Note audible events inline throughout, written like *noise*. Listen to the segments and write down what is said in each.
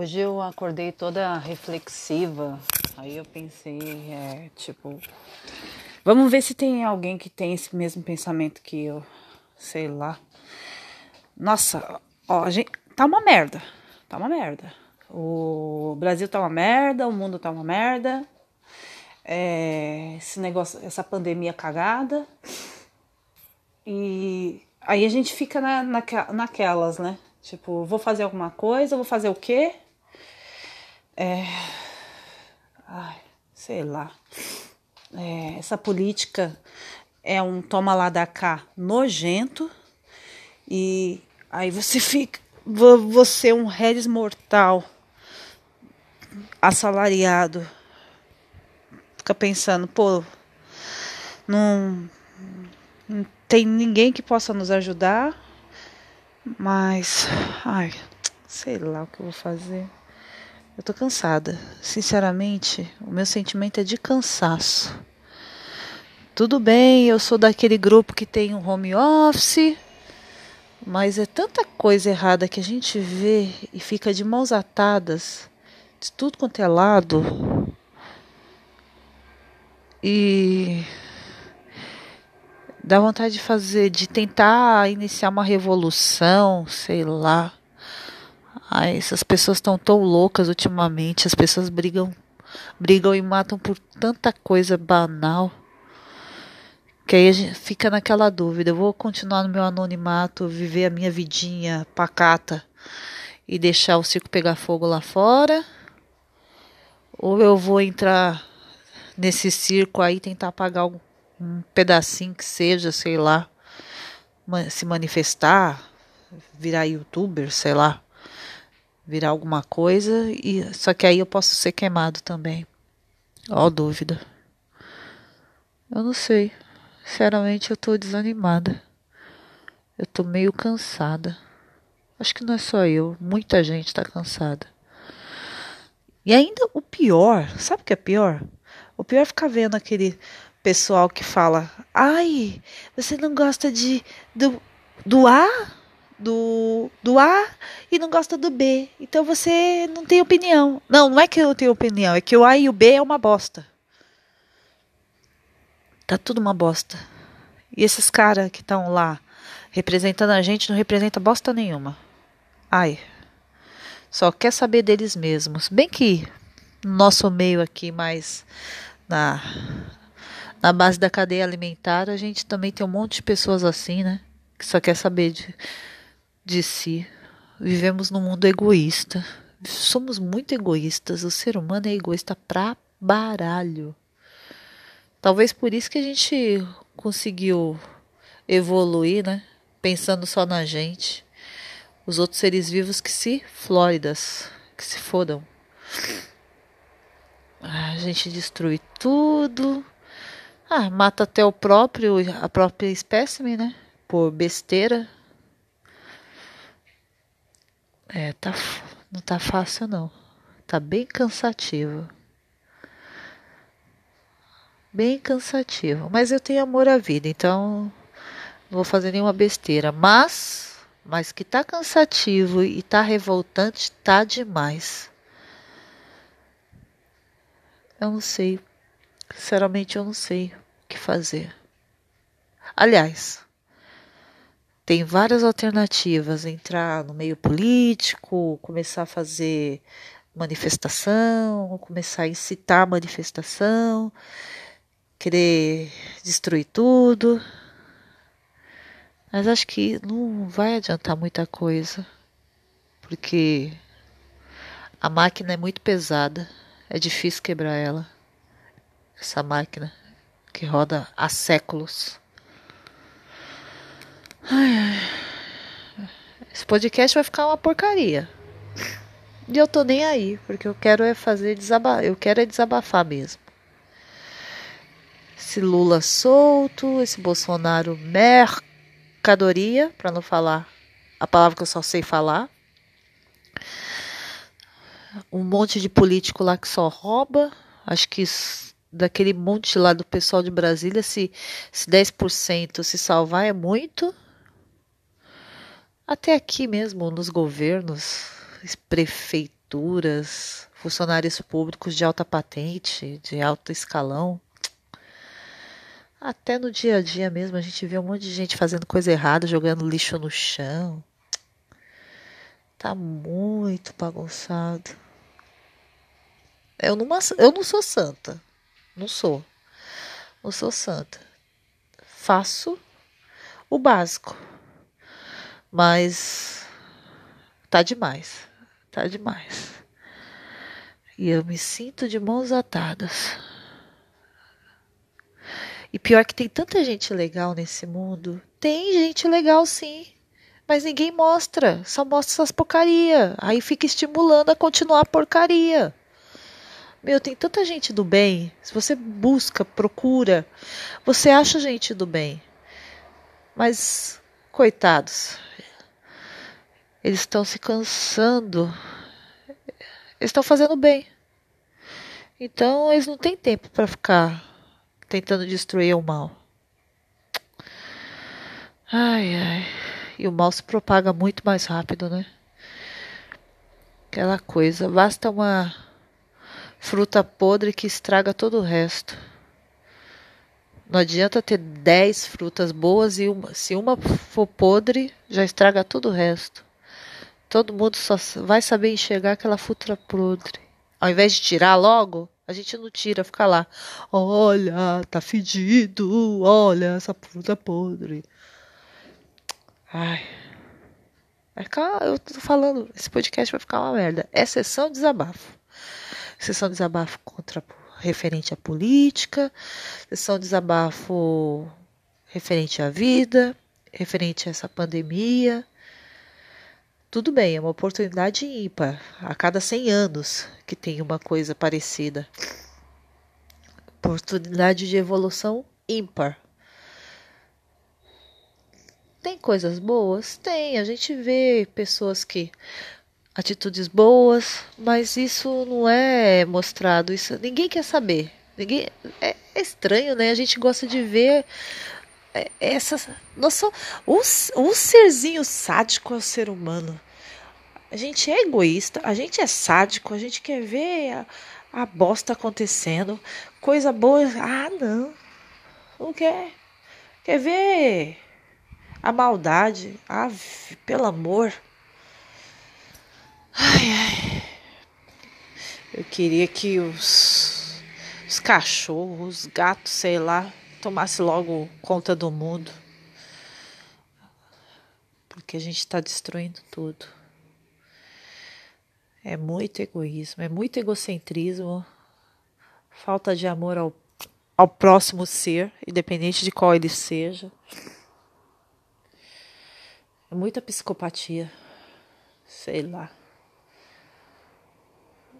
Hoje eu acordei toda reflexiva. Aí eu pensei, é, tipo, vamos ver se tem alguém que tem esse mesmo pensamento que eu, sei lá. Nossa, ó, gente, tá uma merda. Tá uma merda. O Brasil tá uma merda, o mundo tá uma merda. É, esse negócio, essa pandemia cagada. E aí a gente fica na, naquelas, né? Tipo, vou fazer alguma coisa, vou fazer o quê? É. Ai, sei lá. É, essa política é um toma lá da cá nojento. E aí você *laughs* fica. Você é um réis mortal assalariado. Fica pensando, pô, não, não tem ninguém que possa nos ajudar mas, ai, sei lá o que eu vou fazer. Eu tô cansada. Sinceramente, o meu sentimento é de cansaço. Tudo bem, eu sou daquele grupo que tem um home office, mas é tanta coisa errada que a gente vê e fica de mãos atadas de tudo quanto é lado. E Dá vontade de fazer, de tentar iniciar uma revolução, sei lá. Ai, essas pessoas estão tão loucas ultimamente, as pessoas brigam, brigam e matam por tanta coisa banal. Que aí a gente fica naquela dúvida, eu vou continuar no meu anonimato, viver a minha vidinha pacata e deixar o circo pegar fogo lá fora? Ou eu vou entrar nesse circo aí tentar apagar algum um pedacinho que seja, sei lá, se manifestar, virar youtuber, sei lá, virar alguma coisa, e só que aí eu posso ser queimado também. Ó, dúvida. Eu não sei. Sinceramente, eu tô desanimada. Eu tô meio cansada. Acho que não é só eu, muita gente tá cansada. E ainda o pior, sabe o que é pior? O pior é ficar vendo aquele pessoal que fala: "Ai, você não gosta de do, do A, do do A e não gosta do B. Então você não tem opinião". Não, não é que eu não tenho opinião, é que o A e o B é uma bosta. Tá tudo uma bosta. E esses caras que estão lá representando a gente não representa bosta nenhuma. Ai. Só quer saber deles mesmos. Bem que no nosso meio aqui mais na na base da cadeia alimentar, a gente também tem um monte de pessoas assim, né? Que só quer saber de, de si. Vivemos num mundo egoísta. Somos muito egoístas. O ser humano é egoísta pra baralho. Talvez por isso que a gente conseguiu evoluir, né? Pensando só na gente. Os outros seres vivos que se flóridas, que se fodam. A gente destrui tudo ah, mata até o próprio, a própria espécime, né? Por besteira. É, tá, não tá fácil não. Tá bem cansativo. Bem cansativo. Mas eu tenho amor à vida, então não vou fazer nenhuma besteira. Mas, mas que tá cansativo e tá revoltante, tá demais. Eu não sei. Sinceramente, eu não sei o que fazer. Aliás, tem várias alternativas: entrar no meio político, começar a fazer manifestação, começar a incitar manifestação, querer destruir tudo. Mas acho que não vai adiantar muita coisa, porque a máquina é muito pesada, é difícil quebrar ela essa máquina que roda há séculos. Esse podcast vai ficar uma porcaria. E eu tô nem aí, porque eu quero é fazer desabafar, eu quero é desabafar mesmo. Esse Lula solto, esse Bolsonaro mercadoria, para não falar a palavra que eu só sei falar. Um monte de político lá que só rouba. Acho que daquele monte lá do pessoal de Brasília, se, se 10% se salvar é muito. Até aqui mesmo, nos governos, prefeitura, prefeituras, funcionários públicos de alta patente, de alto escalão. Até no dia a dia mesmo a gente vê um monte de gente fazendo coisa errada, jogando lixo no chão. Tá muito bagunçado. Eu não, eu não sou santa. Não sou. Não sou santa. Faço o básico. Mas tá demais. Tá demais. E eu me sinto de mãos atadas. E pior que tem tanta gente legal nesse mundo. Tem gente legal sim. Mas ninguém mostra. Só mostra essas porcaria. Aí fica estimulando a continuar a porcaria. Meu, tem tanta gente do bem. Se você busca, procura, você acha gente do bem. Mas, coitados, eles estão se cansando. Eles estão fazendo bem. Então, eles não têm tempo para ficar tentando destruir o mal. Ai, ai. E o mal se propaga muito mais rápido, né? Aquela coisa. Basta uma fruta podre que estraga todo o resto. Não adianta ter dez frutas boas e uma, se uma for podre, já estraga todo o resto. Todo mundo só vai saber enxergar aquela fruta podre. Ao invés de tirar logo, a gente não tira, fica lá. Olha, tá fedido. Olha essa fruta podre. Ai. Eu tô falando, esse podcast vai ficar uma merda. É desabafo sessão de desabafo contra referente à política, sessão de desabafo referente à vida, referente a essa pandemia. Tudo bem, é uma oportunidade ímpar, a cada 100 anos que tem uma coisa parecida. Oportunidade de evolução ímpar. Tem coisas boas? Tem. A gente vê pessoas que atitudes boas, mas isso não é mostrado. Isso ninguém quer saber. Ninguém é, é estranho, né? A gente gosta de ver é, essas nossa o, o serzinho sádico é o ser humano. A gente é egoísta, a gente é sádico, a gente quer ver a, a bosta acontecendo, coisa boa. Ah, não. Não quer. Quer ver a maldade. Ah, pelo amor. Ai, ai. Eu queria que os, os cachorros, os gatos, sei lá, tomasse logo conta do mundo. Porque a gente está destruindo tudo. É muito egoísmo, é muito egocentrismo, falta de amor ao, ao próximo ser, independente de qual ele seja. É muita psicopatia, sei lá.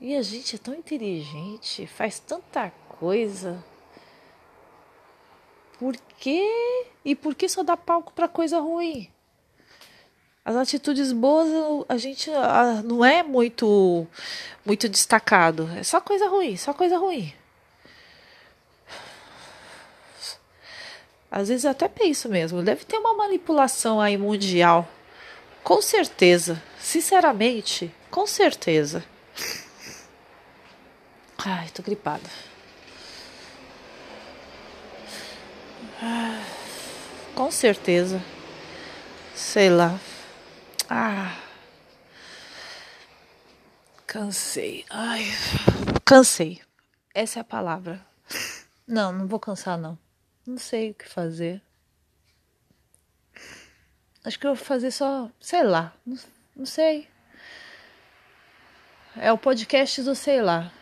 E a gente é tão inteligente, faz tanta coisa. Por quê? E por que só dá palco para coisa ruim? As atitudes boas a gente não é muito muito destacado. É só coisa ruim, só coisa ruim. Às vezes eu até penso mesmo, deve ter uma manipulação aí mundial. Com certeza, sinceramente, com certeza. Ai, tô gripada. Ah, com certeza. Sei lá. Ah. Cansei. Ai. Cansei. Essa é a palavra. Não, não vou cansar não. Não sei o que fazer. Acho que eu vou fazer só, sei lá, não, não sei. É o podcast do sei lá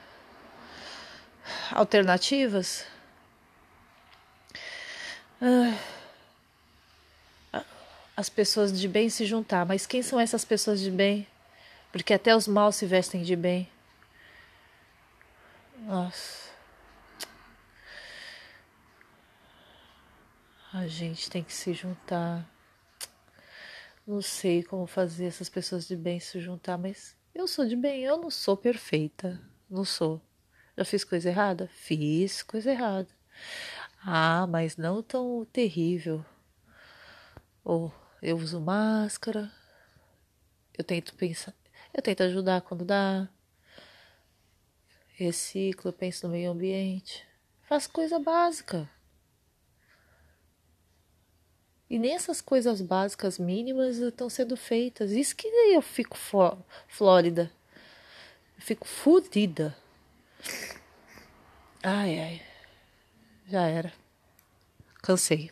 alternativas? As pessoas de bem se juntar. Mas quem são essas pessoas de bem? Porque até os maus se vestem de bem. Nossa. A gente tem que se juntar. Não sei como fazer essas pessoas de bem se juntar, mas eu sou de bem, eu não sou perfeita. Não sou. Já fiz coisa errada? Fiz coisa errada. Ah, mas não tão terrível. Ou eu uso máscara. Eu tento pensar, eu tento ajudar quando dá. reciclo, penso no meio ambiente. Faço coisa básica. E nem essas coisas básicas mínimas estão sendo feitas. Isso que eu fico Flórida. Eu fico fodida. Ai, ai. Já era. Cansei.